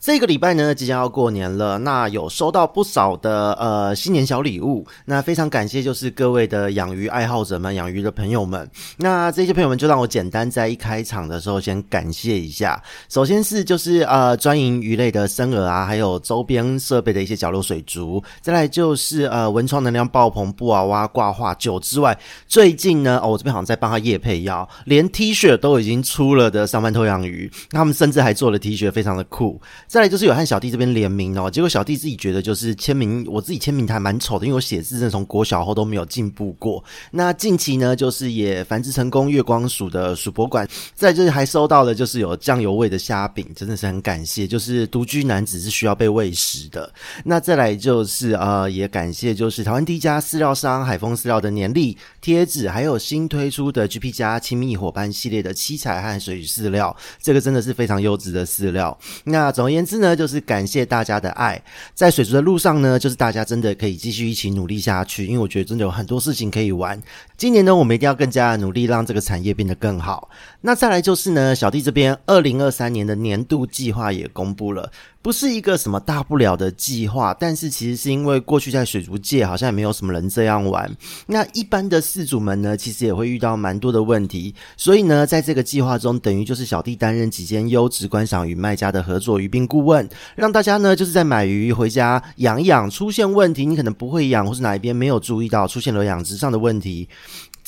这个礼拜呢，即将要过年了，那有收到不少的呃新年小礼物，那非常感谢，就是各位的养鱼爱好者们、养鱼的朋友们。那这些朋友们就让我简单在一开场的时候先感谢一下。首先是就是呃专营鱼类的生饵啊，还有周边设备的一些角落水族。再来就是呃文创能量爆棚布娃娃挂画酒之外，最近呢，哦我这边好像在帮他业配药，连 T 恤都已经出了的上班偷养鱼，他们甚至还做了 T 恤，非常的酷。再来就是有和小弟这边联名哦，结果小弟自己觉得就是签名，我自己签名还蛮丑的，因为我写字真的从国小后都没有进步过。那近期呢，就是也繁殖成功，月光鼠的鼠博馆，再就是还收到了就是有酱油味的虾饼，真的是很感谢。就是独居男子是需要被喂食的。那再来就是呃，也感谢就是台湾第一家饲料商海丰饲料的年历贴纸，还有新推出的 GP 家亲密伙伴系列的七彩和水饲料，这个真的是非常优质的饲料。那总而言言之呢。就是感谢大家的爱，在水族的路上呢，就是大家真的可以继续一起努力下去，因为我觉得真的有很多事情可以玩。今年呢，我们一定要更加努力，让这个产业变得更好。那再来就是呢，小弟这边二零二三年的年度计划也公布了。不是一个什么大不了的计划，但是其实是因为过去在水族界好像也没有什么人这样玩。那一般的饲主们呢，其实也会遇到蛮多的问题。所以呢，在这个计划中，等于就是小弟担任几间优质观赏鱼卖家的合作鱼病顾问，让大家呢就是在买鱼回家养一养，出现问题你可能不会养，或是哪一边没有注意到出现了养殖上的问题。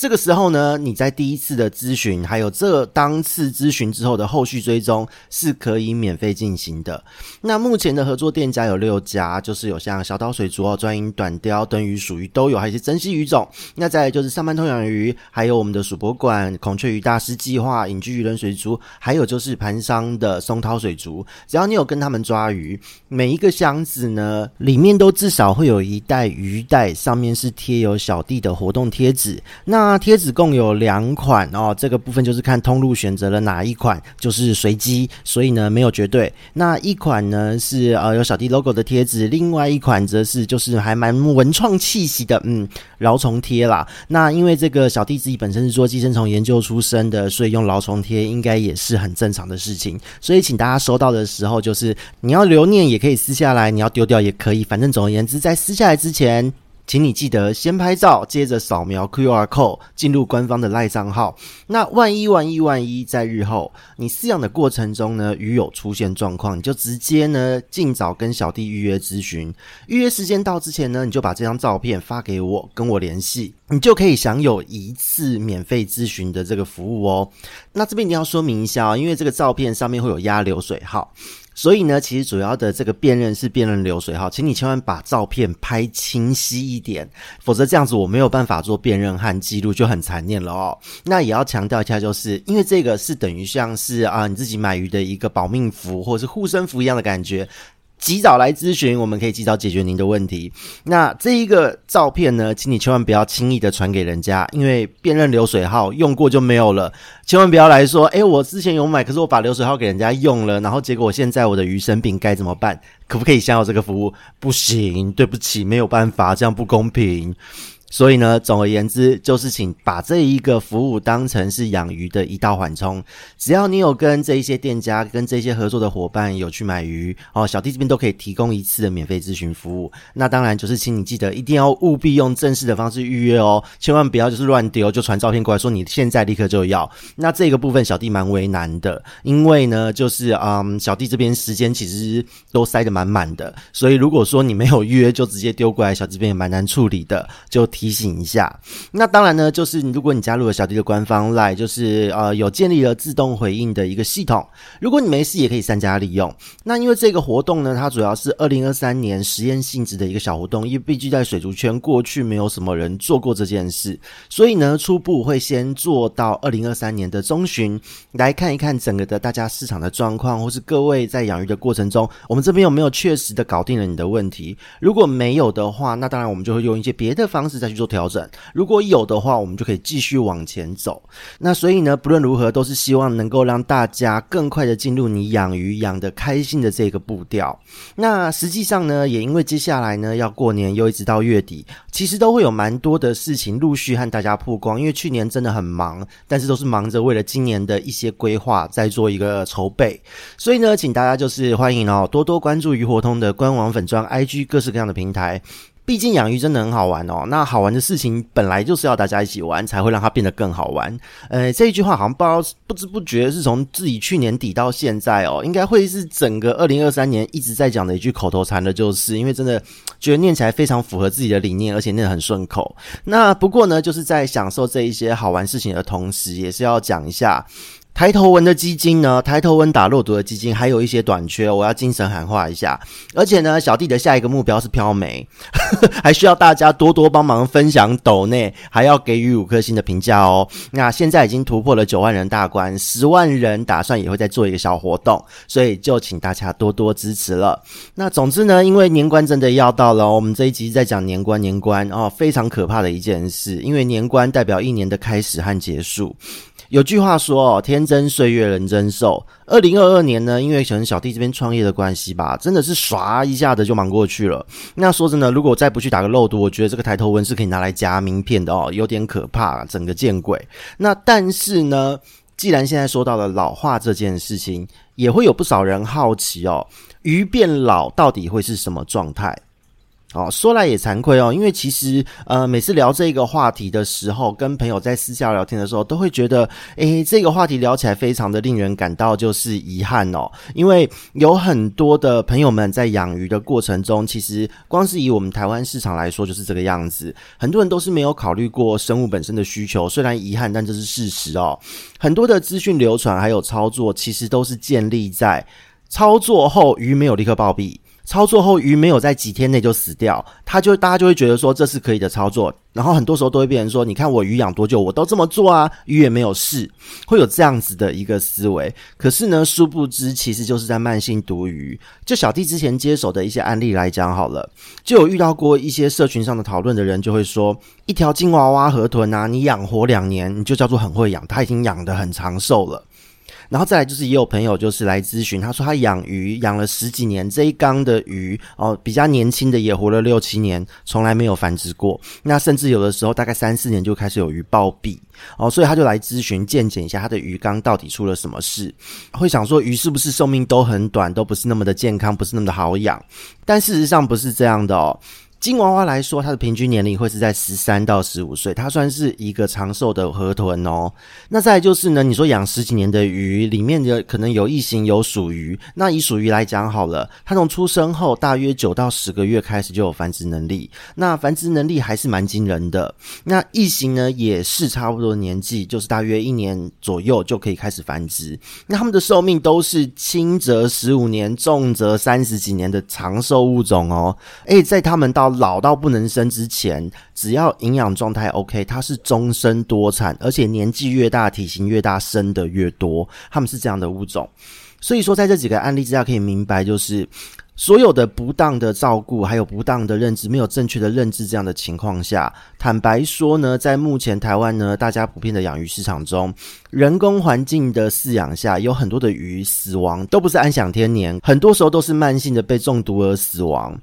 这个时候呢，你在第一次的咨询，还有这当次咨询之后的后续追踪是可以免费进行的。那目前的合作店家有六家，就是有像小岛水族哦、专营短鲷、灯鱼、属鱼都有，还有一些珍稀鱼种。那再就是上班通养鱼，还有我们的鼠博馆、孔雀鱼大师计划、隐居鱼人水族，还有就是盘商的松涛水族。只要你有跟他们抓鱼，每一个箱子呢，里面都至少会有一袋鱼袋，上面是贴有小弟的活动贴纸。那那贴纸共有两款哦，这个部分就是看通路选择了哪一款，就是随机，所以呢没有绝对。那一款呢是呃有小弟 logo 的贴纸，另外一款则是就是还蛮文创气息的，嗯，蛲虫贴啦。那因为这个小弟自己本身是做寄生虫研究出身的，所以用蛲虫贴应该也是很正常的事情。所以请大家收到的时候，就是你要留念也可以撕下来，你要丢掉也可以，反正总而言之，在撕下来之前。请你记得先拍照，接着扫描 QR code 进入官方的赖账号。那万一万一万一在日后你饲养的过程中呢，鱼有出现状况，你就直接呢尽早跟小弟预约咨询。预约时间到之前呢，你就把这张照片发给我，跟我联系，你就可以享有一次免费咨询的这个服务哦。那这边一定要说明一下哦，因为这个照片上面会有压流水号。所以呢，其实主要的这个辨认是辨认流水哈，请你千万把照片拍清晰一点，否则这样子我没有办法做辨认和记录，就很残念了哦。那也要强调一下，就是因为这个是等于像是啊你自己买鱼的一个保命符或者是护身符一样的感觉。及早来咨询，我们可以及早解决您的问题。那这一个照片呢，请你千万不要轻易的传给人家，因为辨认流水号用过就没有了。千万不要来说，诶，我之前有买，可是我把流水号给人家用了，然后结果现在我的鱼生病，该怎么办？可不可以享有这个服务？不行，对不起，没有办法，这样不公平。所以呢，总而言之，就是请把这一个服务当成是养鱼的一道缓冲。只要你有跟这一些店家、跟这些合作的伙伴有去买鱼哦，小弟这边都可以提供一次的免费咨询服务。那当然就是，请你记得一定要务必用正式的方式预约哦，千万不要就是乱丢，就传照片过来说你现在立刻就要。那这个部分小弟蛮为难的，因为呢，就是嗯，小弟这边时间其实都塞得满满的，所以如果说你没有约就直接丢过来，小弟这边也蛮难处理的，就。提提醒一下，那当然呢，就是如果你加入了小弟的官方 LINE，就是呃有建立了自动回应的一个系统。如果你没事也可以善加利用。那因为这个活动呢，它主要是二零二三年实验性质的一个小活动，因为毕竟在水族圈过去没有什么人做过这件事，所以呢，初步会先做到二零二三年的中旬，来看一看整个的大家市场的状况，或是各位在养鱼的过程中，我们这边有没有确实的搞定了你的问题。如果没有的话，那当然我们就会用一些别的方式再。去做调整。如果有的话，我们就可以继续往前走。那所以呢，不论如何，都是希望能够让大家更快的进入你养鱼养得开心的这个步调。那实际上呢，也因为接下来呢要过年，又一直到月底，其实都会有蛮多的事情陆续和大家曝光。因为去年真的很忙，但是都是忙着为了今年的一些规划在做一个筹备。所以呢，请大家就是欢迎哦，多多关注鱼活通的官网、粉专、IG 各式各样的平台。毕竟养鱼真的很好玩哦，那好玩的事情本来就是要大家一起玩，才会让它变得更好玩。呃，这一句话好像不知不知不觉是从自己去年底到现在哦，应该会是整个二零二三年一直在讲的一句口头禅的，就是因为真的觉得念起来非常符合自己的理念，而且念得很顺口。那不过呢，就是在享受这一些好玩事情的同时，也是要讲一下。抬头纹的基金呢，抬头纹打肉毒的基金还有一些短缺，我要精神喊话一下。而且呢，小弟的下一个目标是飘眉，还需要大家多多帮忙分享抖内，还要给予五颗星的评价哦。那现在已经突破了九万人大关，十万人打算也会再做一个小活动，所以就请大家多多支持了。那总之呢，因为年关真的要到了，我们这一集在讲年关，年关哦，非常可怕的一件事，因为年关代表一年的开始和结束。有句话说哦，天真岁月人真瘦。二零二二年呢，因为可能小弟这边创业的关系吧，真的是唰一下子就忙过去了。那说真的，如果再不去打个肉毒，我觉得这个抬头纹是可以拿来夹名片的哦，有点可怕，整个见鬼。那但是呢，既然现在说到了老化这件事情，也会有不少人好奇哦，鱼变老到底会是什么状态？哦，说来也惭愧哦，因为其实呃，每次聊这个话题的时候，跟朋友在私下聊天的时候，都会觉得，诶，这个话题聊起来非常的令人感到就是遗憾哦，因为有很多的朋友们在养鱼的过程中，其实光是以我们台湾市场来说，就是这个样子，很多人都是没有考虑过生物本身的需求，虽然遗憾，但这是事实哦。很多的资讯流传还有操作，其实都是建立在操作后鱼没有立刻暴毙。操作后鱼没有在几天内就死掉，他就大家就会觉得说这是可以的操作，然后很多时候都会变成说，你看我鱼养多久，我都这么做啊，鱼也没有事，会有这样子的一个思维。可是呢，殊不知其实就是在慢性毒鱼。就小弟之前接手的一些案例来讲好了，就有遇到过一些社群上的讨论的人就会说，一条金娃娃河豚啊，你养活两年，你就叫做很会养，它已经养得很长寿了。然后再来就是也有朋友就是来咨询，他说他养鱼养了十几年，这一缸的鱼哦，比较年轻的也活了六七年，从来没有繁殖过。那甚至有的时候大概三四年就开始有鱼暴毙哦，所以他就来咨询见检一下他的鱼缸到底出了什么事，会想说鱼是不是寿命都很短，都不是那么的健康，不是那么的好养。但事实上不是这样的哦。金娃娃来说，它的平均年龄会是在十三到十五岁，它算是一个长寿的河豚哦。那再就是呢，你说养十几年的鱼，里面的可能有异形有属鱼。那以属鱼来讲好了，它从出生后大约九到十个月开始就有繁殖能力，那繁殖能力还是蛮惊人的。那异形呢，也是差不多年纪，就是大约一年左右就可以开始繁殖。那它们的寿命都是轻则十五年，重则三十几年的长寿物种哦。诶，在它们到老到不能生之前，只要营养状态 OK，它是终身多产，而且年纪越大，体型越大，生的越多，它们是这样的物种。所以说，在这几个案例之下，可以明白，就是所有的不当的照顾，还有不当的认知，没有正确的认知这样的情况下，坦白说呢，在目前台湾呢，大家普遍的养鱼市场中，人工环境的饲养下，有很多的鱼死亡都不是安享天年，很多时候都是慢性的被中毒而死亡。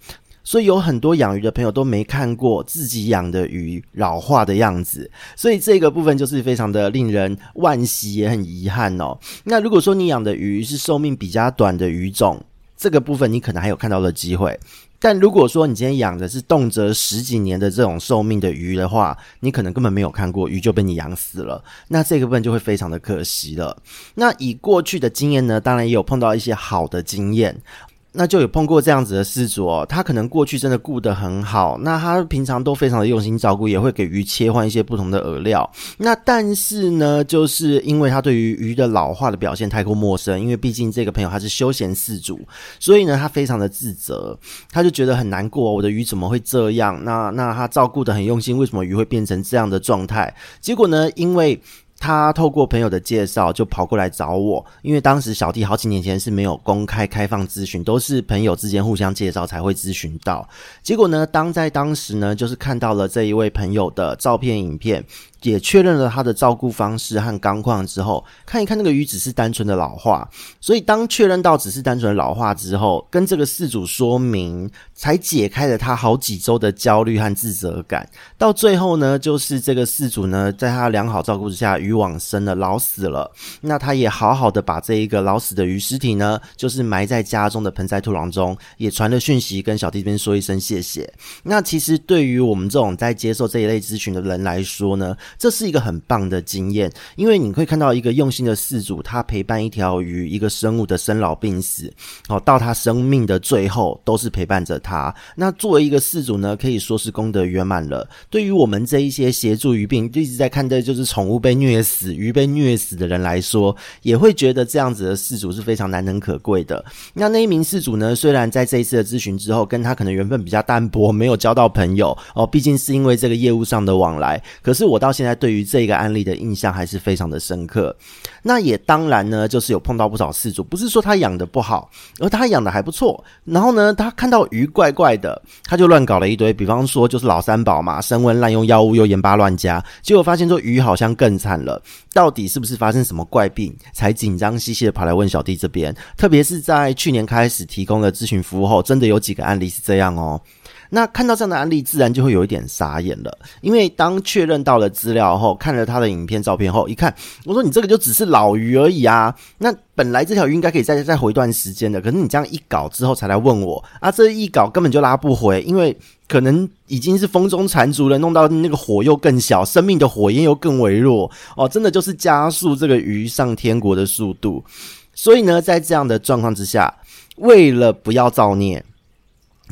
所以有很多养鱼的朋友都没看过自己养的鱼老化的样子，所以这个部分就是非常的令人惋惜，也很遗憾哦。那如果说你养的鱼是寿命比较短的鱼种，这个部分你可能还有看到的机会。但如果说你今天养的是动辄十几年的这种寿命的鱼的话，你可能根本没有看过鱼就被你养死了，那这个部分就会非常的可惜了。那以过去的经验呢，当然也有碰到一些好的经验。那就有碰过这样子的饲主哦，他可能过去真的顾得很好，那他平常都非常的用心照顾，也会给鱼切换一些不同的饵料。那但是呢，就是因为他对于鱼的老化的表现太过陌生，因为毕竟这个朋友他是休闲饲主，所以呢，他非常的自责，他就觉得很难过，我的鱼怎么会这样？那那他照顾得很用心，为什么鱼会变成这样的状态？结果呢，因为他透过朋友的介绍就跑过来找我，因为当时小弟好几年前是没有公开开放咨询，都是朋友之间互相介绍才会咨询到。结果呢，当在当时呢，就是看到了这一位朋友的照片、影片。也确认了他的照顾方式和钢况之后，看一看那个鱼只是单纯的老化，所以当确认到只是单纯的老化之后，跟这个事主说明，才解开了他好几周的焦虑和自责感。到最后呢，就是这个事主呢，在他良好照顾之下，鱼往生了，老死了。那他也好好的把这一个老死的鱼尸体呢，就是埋在家中的盆栽土壤中，也传了讯息跟小弟这边说一声谢谢。那其实对于我们这种在接受这一类咨询的人来说呢，这是一个很棒的经验，因为你会看到一个用心的饲主，他陪伴一条鱼、一个生物的生老病死，哦，到他生命的最后都是陪伴着他。那作为一个饲主呢，可以说是功德圆满了。对于我们这一些协助鱼病一直在看的就是宠物被虐死、鱼被虐死的人来说，也会觉得这样子的饲主是非常难能可贵的。那那一名饲主呢，虽然在这一次的咨询之后，跟他可能缘分比较淡薄，没有交到朋友哦，毕竟是因为这个业务上的往来。可是我到现在对于这个案例的印象还是非常的深刻。那也当然呢，就是有碰到不少事主，不是说他养的不好，而他养的还不错。然后呢，他看到鱼怪怪的，他就乱搞了一堆，比方说就是老三宝嘛，升温滥用药物又盐巴乱加，结果发现说鱼好像更惨了。到底是不是发生什么怪病，才紧张兮兮的跑来问小弟这边？特别是在去年开始提供了咨询服务后，真的有几个案例是这样哦。那看到这样的案例，自然就会有一点傻眼了。因为当确认到了资料后，看了他的影片、照片后，一看，我说你这个就只是老鱼而已啊。那本来这条鱼应该可以再再回一段时间的，可是你这样一搞之后才来问我啊，这一搞根本就拉不回，因为可能已经是风中残烛了，弄到那个火又更小，生命的火焰又更微弱哦，真的就是加速这个鱼上天国的速度。所以呢，在这样的状况之下，为了不要造孽。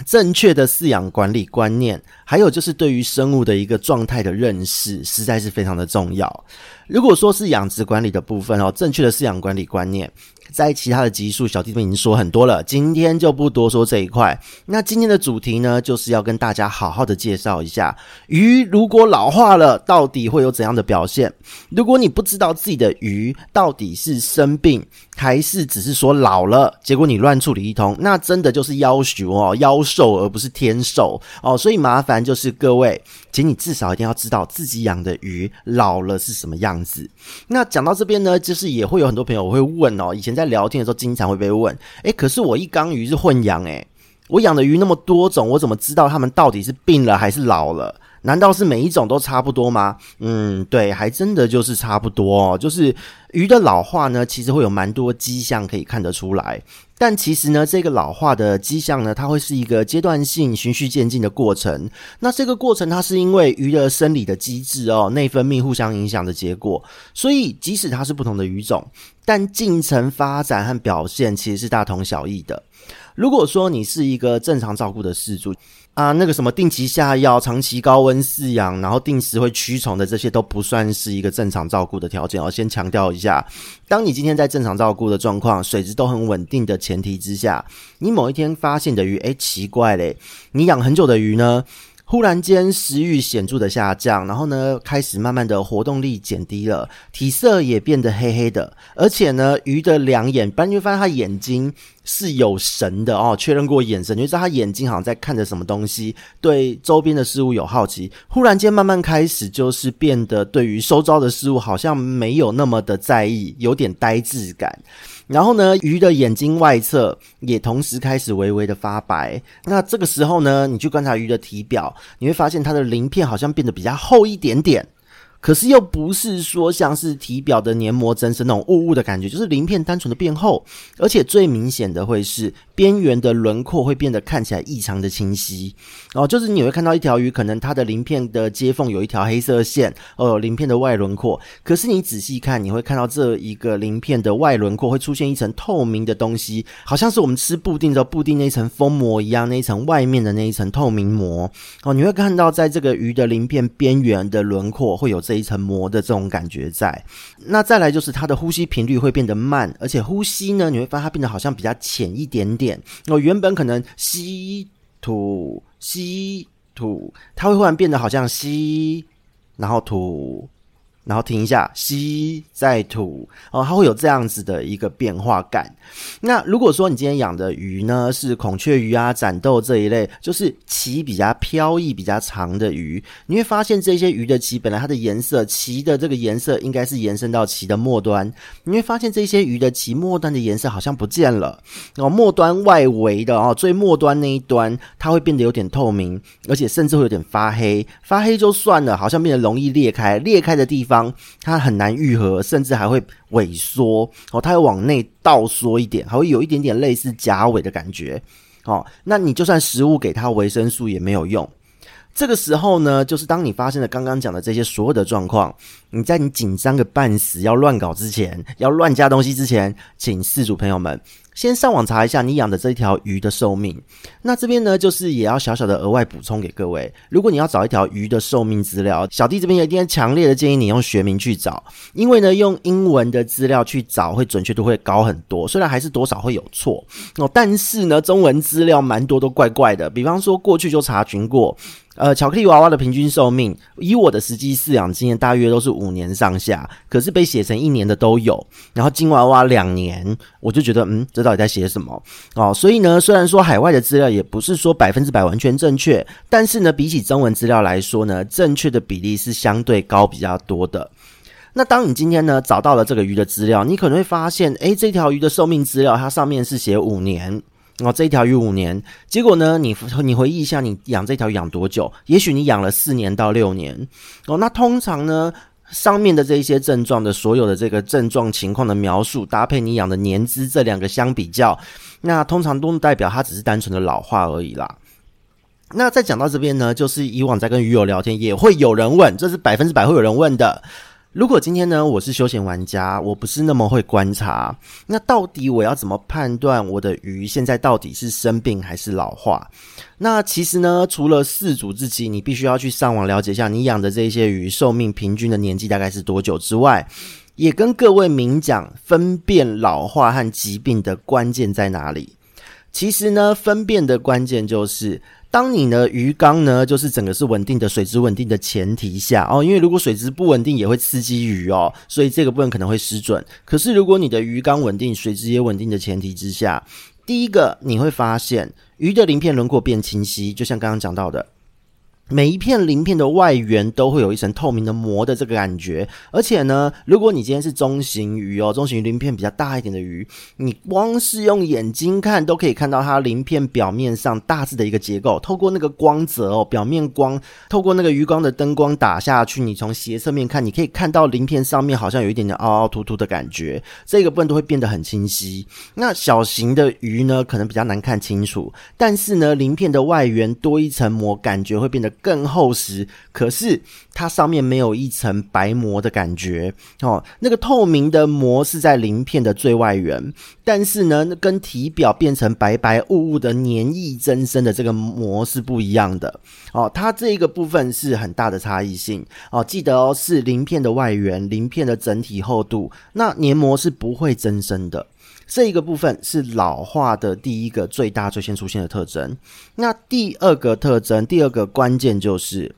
正确的饲养管理观念，还有就是对于生物的一个状态的认识，实在是非常的重要。如果说是养殖管理的部分哦，正确的饲养管理观念，在其他的集数，小弟们已经说很多了，今天就不多说这一块。那今天的主题呢，就是要跟大家好好的介绍一下，鱼如果老化了，到底会有怎样的表现？如果你不知道自己的鱼到底是生病，还是只是说老了，结果你乱处理一通，那真的就是妖熊哦，妖兽而不是天兽哦。所以麻烦就是各位，请你至少一定要知道自己养的鱼老了是什么样子。那讲到这边呢，就是也会有很多朋友会问哦，以前在聊天的时候经常会被问，诶，可是我一缸鱼是混养，诶，我养的鱼那么多种，我怎么知道它们到底是病了还是老了？难道是每一种都差不多吗？嗯，对，还真的就是差不多哦。就是鱼的老化呢，其实会有蛮多迹象可以看得出来。但其实呢，这个老化的迹象呢，它会是一个阶段性、循序渐进的过程。那这个过程，它是因为鱼的生理的机制哦，内分泌互相影响的结果。所以，即使它是不同的鱼种，但进程发展和表现其实是大同小异的。如果说你是一个正常照顾的饲主，啊，那个什么定期下药、长期高温饲养，然后定时会驱虫的这些都不算是一个正常照顾的条件。我先强调一下，当你今天在正常照顾的状况、水质都很稳定的前提之下，你某一天发现的鱼，诶，奇怪嘞，你养很久的鱼呢，忽然间食欲显著的下降，然后呢，开始慢慢的活动力减低了，体色也变得黑黑的，而且呢，鱼的两眼，不然你会发现它眼睛。是有神的哦，确认过眼神，你就知道它眼睛好像在看着什么东西，对周边的事物有好奇。忽然间慢慢开始，就是变得对于周遭的事物好像没有那么的在意，有点呆滞感。然后呢，鱼的眼睛外侧也同时开始微微的发白。那这个时候呢，你去观察鱼的体表，你会发现它的鳞片好像变得比较厚一点点。可是又不是说像是体表的黏膜增生那种雾雾的感觉，就是鳞片单纯的变厚，而且最明显的会是边缘的轮廓会变得看起来异常的清晰。哦，就是你会看到一条鱼，可能它的鳞片的接缝有一条黑色线，哦，鳞片的外轮廓。可是你仔细看，你会看到这一个鳞片的外轮廓会出现一层透明的东西，好像是我们吃布丁的布丁那一层封膜一样，那一层外面的那一层透明膜。哦，你会看到在这个鱼的鳞片边缘的轮廓会有。这一层膜的这种感觉在，那再来就是它的呼吸频率会变得慢，而且呼吸呢，你会发现它变得好像比较浅一点点。我原本可能吸吐吸吐，它会忽然变得好像吸，然后土，然后停一下，吸再吐，哦，它会有这样子的一个变化感。那如果说你今天养的鱼呢，是孔雀鱼啊、斩豆这一类，就是鳍比较飘逸、比较长的鱼，你会发现这些鱼的鳍本来它的颜色，鳍的这个颜色应该是延伸到鳍的末端，你会发现这些鱼的鳍末端的颜色好像不见了，哦，末端外围的哦，最末端那一端它会变得有点透明，而且甚至会有点发黑，发黑就算了，好像变得容易裂开，裂开的地方。它很难愈合，甚至还会萎缩哦，它会往内倒缩一点，还会有一点点类似甲尾的感觉哦。那你就算食物给它维生素也没有用。这个时候呢，就是当你发现了刚刚讲的这些所有的状况，你在你紧张个半死要乱搞之前，要乱加东西之前，请饲主朋友们。先上网查一下你养的这条鱼的寿命。那这边呢，就是也要小小的额外补充给各位。如果你要找一条鱼的寿命资料，小弟这边也一定强烈的建议你用学名去找，因为呢，用英文的资料去找会准确度会高很多。虽然还是多少会有错哦，但是呢，中文资料蛮多都怪怪的。比方说过去就查询过。呃，巧克力娃娃的平均寿命，以我的实际饲养经验，大约都是五年上下。可是被写成一年的都有，然后金娃娃两年，我就觉得，嗯，这到底在写什么？哦，所以呢，虽然说海外的资料也不是说百分之百完全正确，但是呢，比起中文资料来说呢，正确的比例是相对高比较多的。那当你今天呢找到了这个鱼的资料，你可能会发现，诶，这条鱼的寿命资料它上面是写五年。哦，这一条鱼五年，结果呢？你你回忆一下，你养这条鱼养多久？也许你养了四年到六年。哦，那通常呢，上面的这一些症状的所有的这个症状情况的描述，搭配你养的年资，这两个相比较，那通常都代表它只是单纯的老化而已啦。那再讲到这边呢，就是以往在跟鱼友聊天，也会有人问，这是百分之百会有人问的。如果今天呢，我是休闲玩家，我不是那么会观察，那到底我要怎么判断我的鱼现在到底是生病还是老化？那其实呢，除了饲主自己，你必须要去上网了解一下你养的这些鱼寿命平均的年纪大概是多久之外，也跟各位明讲分辨老化和疾病的关键在哪里。其实呢，分辨的关键就是。当你呢鱼缸呢，就是整个是稳定的水质稳定的前提下哦，因为如果水质不稳定，也会刺激鱼哦，所以这个部分可能会失准。可是如果你的鱼缸稳定，水质也稳定的前提之下，第一个你会发现鱼的鳞片轮廓变清晰，就像刚刚讲到的。每一片鳞片的外缘都会有一层透明的膜的这个感觉，而且呢，如果你今天是中型鱼哦，中型鳞片比较大一点的鱼，你光是用眼睛看都可以看到它鳞片表面上大致的一个结构。透过那个光泽哦，表面光，透过那个鱼缸的灯光打下去，你从斜侧面看，你可以看到鳞片上面好像有一点点凹凹凸凸的感觉，这个部分都会变得很清晰。那小型的鱼呢，可能比较难看清楚，但是呢，鳞片的外缘多一层膜，感觉会变得。更厚实，可是它上面没有一层白膜的感觉哦。那个透明的膜是在鳞片的最外缘，但是呢，跟体表变成白白雾雾的黏液增生的这个膜是不一样的哦。它这一个部分是很大的差异性哦。记得哦，是鳞片的外缘，鳞片的整体厚度，那黏膜是不会增生的。这一个部分是老化的第一个最大最先出现的特征。那第二个特征，第二个关键就是，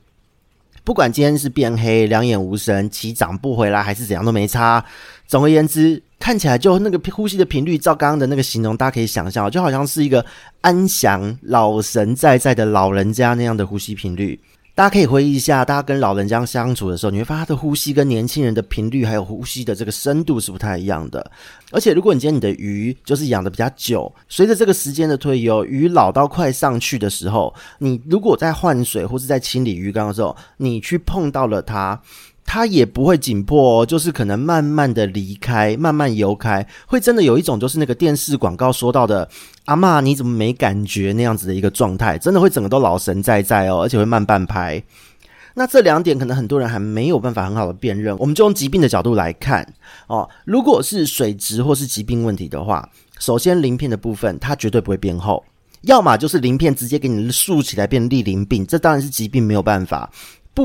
不管今天是变黑、两眼无神、鳍长不回来，还是怎样都没差。总而言之，看起来就那个呼吸的频率，照刚刚的那个形容，大家可以想象，就好像是一个安详、老神在在的老人家那样的呼吸频率。大家可以回忆一下，大家跟老人家相处的时候，你会发现他的呼吸跟年轻人的频率还有呼吸的这个深度是不太一样的。而且，如果你今天你的鱼就是养的比较久，随着这个时间的推移哦，鱼老到快上去的时候，你如果在换水或是在清理鱼缸的时候，你去碰到了它。它也不会紧迫哦，就是可能慢慢的离开，慢慢游开，会真的有一种就是那个电视广告说到的“阿嬷你怎么没感觉”那样子的一个状态，真的会整个都老神在在哦，而且会慢半拍。那这两点可能很多人还没有办法很好的辨认，我们就用疾病的角度来看哦。如果是水质或是疾病问题的话，首先鳞片的部分它绝对不会变厚，要么就是鳞片直接给你竖起来变立鳞病，这当然是疾病没有办法。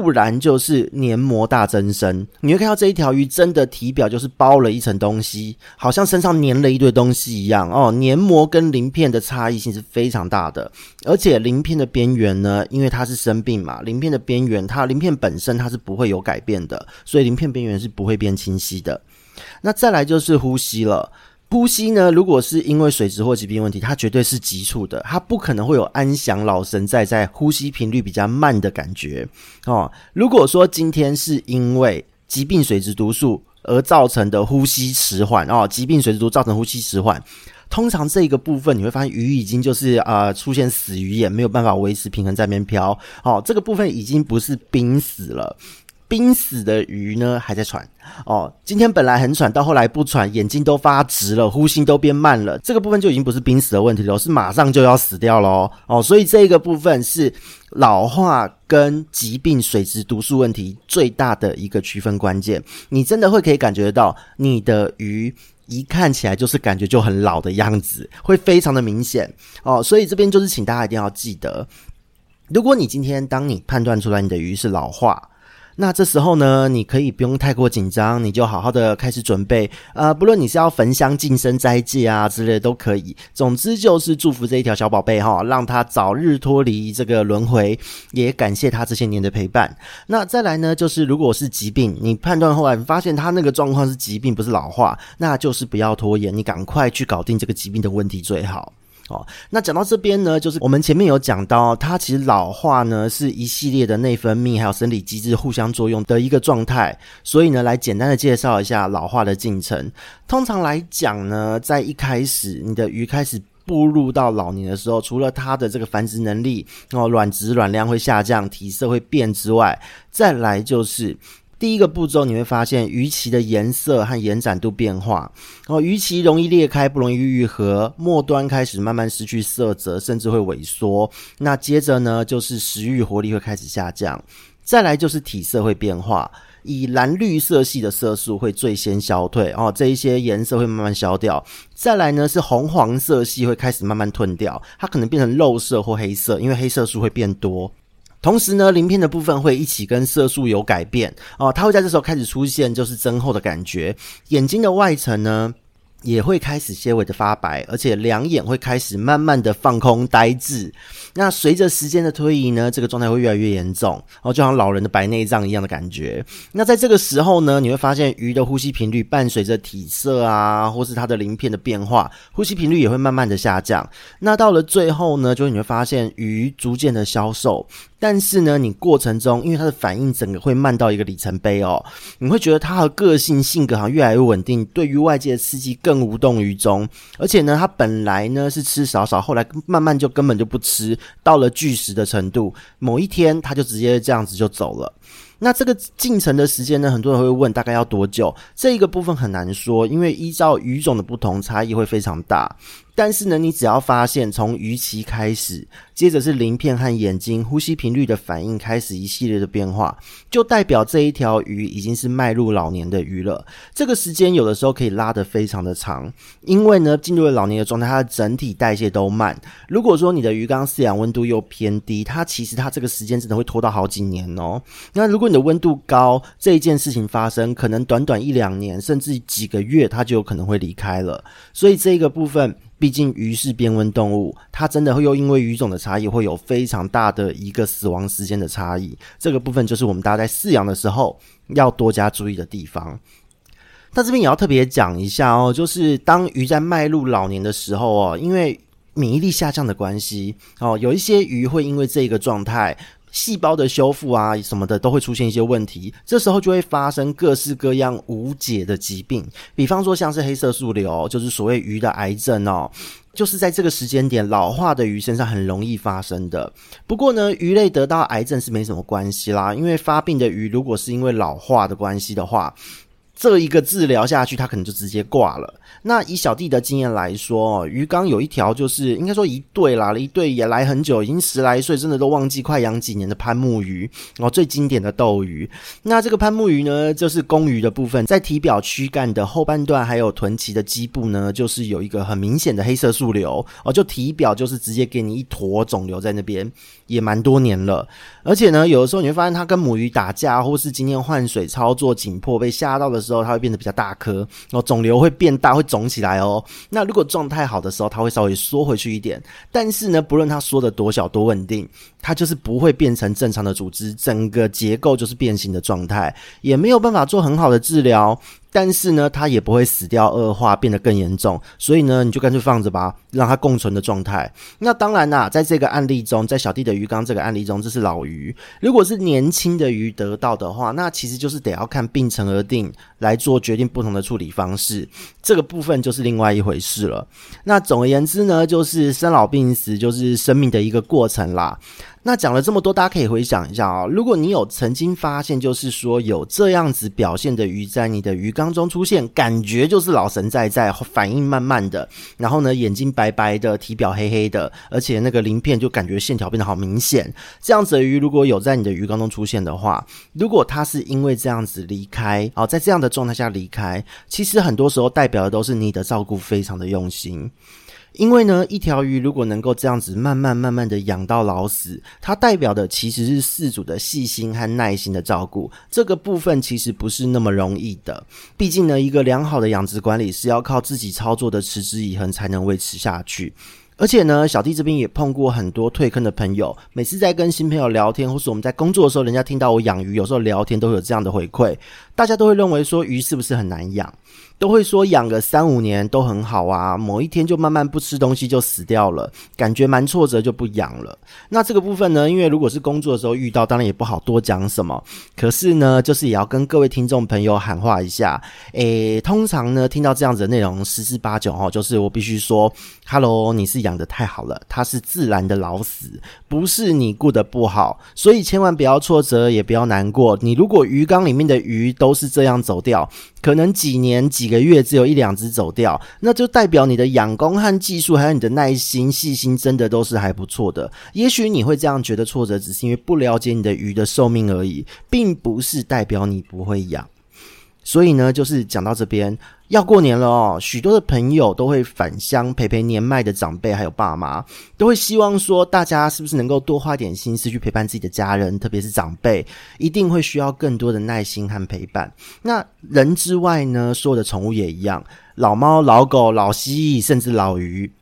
不然就是黏膜大增生。你会看到这一条鱼真的体表就是包了一层东西，好像身上粘了一堆东西一样哦。黏膜跟鳞片的差异性是非常大的，而且鳞片的边缘呢，因为它是生病嘛，鳞片的边缘它鳞片本身它是不会有改变的，所以鳞片边缘是不会变清晰的。那再来就是呼吸了。呼吸呢，如果是因为水质或疾病问题，它绝对是急促的，它不可能会有安详老神在在，呼吸频率比较慢的感觉哦。如果说今天是因为疾病水质毒素而造成的呼吸迟缓哦，疾病水质毒造成呼吸迟缓，通常这个部分你会发现鱼已经就是呃出现死鱼眼，没有办法维持平衡在那边飘哦，这个部分已经不是濒死了。濒死的鱼呢，还在喘哦。今天本来很喘，到后来不喘，眼睛都发直了，呼吸都变慢了。这个部分就已经不是濒死的问题了，是马上就要死掉喽哦。所以这个部分是老化跟疾病水质毒素问题最大的一个区分关键。你真的会可以感觉到你的鱼一看起来就是感觉就很老的样子，会非常的明显哦。所以这边就是请大家一定要记得，如果你今天当你判断出来你的鱼是老化。那这时候呢，你可以不用太过紧张，你就好好的开始准备。呃，不论你是要焚香、净身、斋戒啊之类的都可以。总之就是祝福这一条小宝贝哈，让他早日脱离这个轮回，也感谢他这些年的陪伴。那再来呢，就是如果是疾病，你判断后来发现他那个状况是疾病，不是老化，那就是不要拖延，你赶快去搞定这个疾病的问题最好。哦，那讲到这边呢，就是我们前面有讲到，它其实老化呢是一系列的内分泌还有生理机制互相作用的一个状态，所以呢，来简单的介绍一下老化的进程。通常来讲呢，在一开始你的鱼开始步入到老年的时候，除了它的这个繁殖能力哦，卵质卵量会下降，体色会变之外，再来就是。第一个步骤，你会发现鱼鳍的颜色和延展度变化，哦，鱼鳍容易裂开，不容易愈合，末端开始慢慢失去色泽，甚至会萎缩。那接着呢，就是食欲活力会开始下降，再来就是体色会变化，以蓝绿色系的色素会最先消退，哦，这一些颜色会慢慢消掉。再来呢，是红黄色系会开始慢慢褪掉，它可能变成肉色或黑色，因为黑色素会变多。同时呢，鳞片的部分会一起跟色素有改变哦，它会在这时候开始出现就是增厚的感觉，眼睛的外层呢，也会开始些微的发白，而且两眼会开始慢慢的放空呆滞。那随着时间的推移呢，这个状态会越来越严重，哦，就像老人的白内障一样的感觉。那在这个时候呢，你会发现鱼的呼吸频率伴随着体色啊，或是它的鳞片的变化，呼吸频率也会慢慢的下降。那到了最后呢，就你会发现鱼逐渐的消瘦。但是呢，你过程中，因为它的反应整个会慢到一个里程碑哦，你会觉得它的个性性格好像越来越稳定，对于外界的刺激更无动于衷。而且呢，它本来呢是吃少少，后来慢慢就根本就不吃，到了拒食的程度。某一天，它就直接这样子就走了。那这个进程的时间呢，很多人会问大概要多久？这一个部分很难说，因为依照鱼种的不同，差异会非常大。但是呢，你只要发现从鱼鳍开始，接着是鳞片和眼睛呼吸频率的反应开始一系列的变化，就代表这一条鱼已经是迈入老年的鱼了。这个时间有的时候可以拉得非常的长，因为呢，进入了老年的状态，它的整体代谢都慢。如果说你的鱼缸饲养温度又偏低，它其实它这个时间真的会拖到好几年哦。那如果你的温度高，这一件事情发生，可能短短一两年，甚至几个月，它就有可能会离开了。所以这个部分。毕竟鱼是变温动物，它真的会又因为鱼种的差异，会有非常大的一个死亡时间的差异。这个部分就是我们大家在饲养的时候要多加注意的地方。那这边也要特别讲一下哦，就是当鱼在迈入老年的时候哦，因为免疫力下降的关系哦，有一些鱼会因为这个状态。细胞的修复啊，什么的都会出现一些问题，这时候就会发生各式各样无解的疾病，比方说像是黑色素瘤，就是所谓鱼的癌症哦，就是在这个时间点老化的鱼身上很容易发生的。不过呢，鱼类得到癌症是没什么关系啦，因为发病的鱼如果是因为老化的关系的话。这一个治疗下去，它可能就直接挂了。那以小弟的经验来说，鱼缸有一条就是应该说一对啦，一对也来很久，已经十来岁，真的都忘记快养几年的攀木鱼然哦，最经典的斗鱼。那这个攀木鱼呢，就是公鱼的部分，在体表躯干的后半段还有臀鳍的基部呢，就是有一个很明显的黑色素瘤哦，就体表就是直接给你一坨肿瘤在那边，也蛮多年了。而且呢，有的时候你会发现它跟母鱼打架，或是今天换水操作紧迫被吓到的时候，它会变得比较大颗哦，肿瘤会变大，会肿起来哦。那如果状态好的时候，它会稍微缩回去一点。但是呢，不论它缩的多小多稳定，它就是不会变成正常的组织，整个结构就是变形的状态，也没有办法做很好的治疗。但是呢，它也不会死掉、恶化、变得更严重，所以呢，你就干脆放着吧，让它共存的状态。那当然啦，在这个案例中，在小弟的鱼缸这个案例中，这是老鱼。如果是年轻的鱼得到的话，那其实就是得要看病程而定来做决定不同的处理方式。这个部分就是另外一回事了。那总而言之呢，就是生老病死就是生命的一个过程啦。那讲了这么多，大家可以回想一下啊，如果你有曾经发现，就是说有这样子表现的鱼在你的鱼缸中出现，感觉就是老神在在，反应慢慢的，然后呢，眼睛白白的，体表黑黑的，而且那个鳞片就感觉线条变得好明显，这样子的鱼如果有在你的鱼缸中出现的话，如果它是因为这样子离开，哦，在这样的状态下离开，其实很多时候代表的都是你的照顾非常的用心。因为呢，一条鱼如果能够这样子慢慢慢慢的养到老死，它代表的其实是饲主的细心和耐心的照顾。这个部分其实不是那么容易的。毕竟呢，一个良好的养殖管理是要靠自己操作的持之以恒才能维持下去。而且呢，小弟这边也碰过很多退坑的朋友，每次在跟新朋友聊天，或是我们在工作的时候，人家听到我养鱼，有时候聊天都有这样的回馈，大家都会认为说鱼是不是很难养？都会说养个三五年都很好啊，某一天就慢慢不吃东西就死掉了，感觉蛮挫折就不养了。那这个部分呢，因为如果是工作的时候遇到，当然也不好多讲什么。可是呢，就是也要跟各位听众朋友喊话一下，诶，通常呢听到这样子的内容，十之八九哦，就是我必须说，Hello，你是养得太好了，它是自然的老死，不是你顾得不好，所以千万不要挫折，也不要难过。你如果鱼缸里面的鱼都是这样走掉，可能几年几个月只有一两只走掉，那就代表你的养功和技术，还有你的耐心、细心，真的都是还不错的。也许你会这样觉得挫折，只是因为不了解你的鱼的寿命而已，并不是代表你不会养。所以呢，就是讲到这边，要过年了哦，许多的朋友都会返乡陪陪年迈的长辈，还有爸妈，都会希望说，大家是不是能够多花点心思去陪伴自己的家人，特别是长辈，一定会需要更多的耐心和陪伴。那人之外呢，所有的宠物也一样，老猫、老狗、老蜥蜴，甚至老鱼，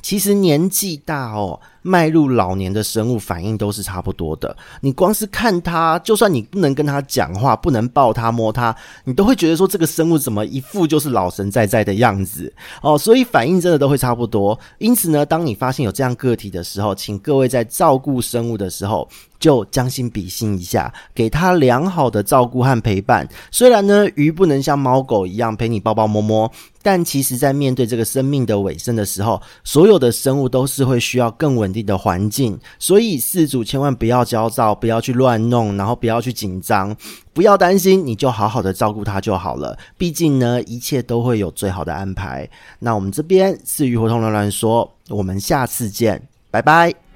其实年纪大哦。迈入老年的生物反应都是差不多的。你光是看它，就算你不能跟它讲话，不能抱它摸它，你都会觉得说这个生物怎么一副就是老神在在的样子哦。所以反应真的都会差不多。因此呢，当你发现有这样个体的时候，请各位在照顾生物的时候，就将心比心一下，给它良好的照顾和陪伴。虽然呢，鱼不能像猫狗一样陪你抱抱摸摸，但其实在面对这个生命的尾声的时候，所有的生物都是会需要更稳。稳定的环境，所以饲主千万不要焦躁，不要去乱弄，然后不要去紧张，不要担心，你就好好的照顾他就好了。毕竟呢，一切都会有最好的安排。那我们这边是鱼活通乱乱说，我们下次见，拜拜。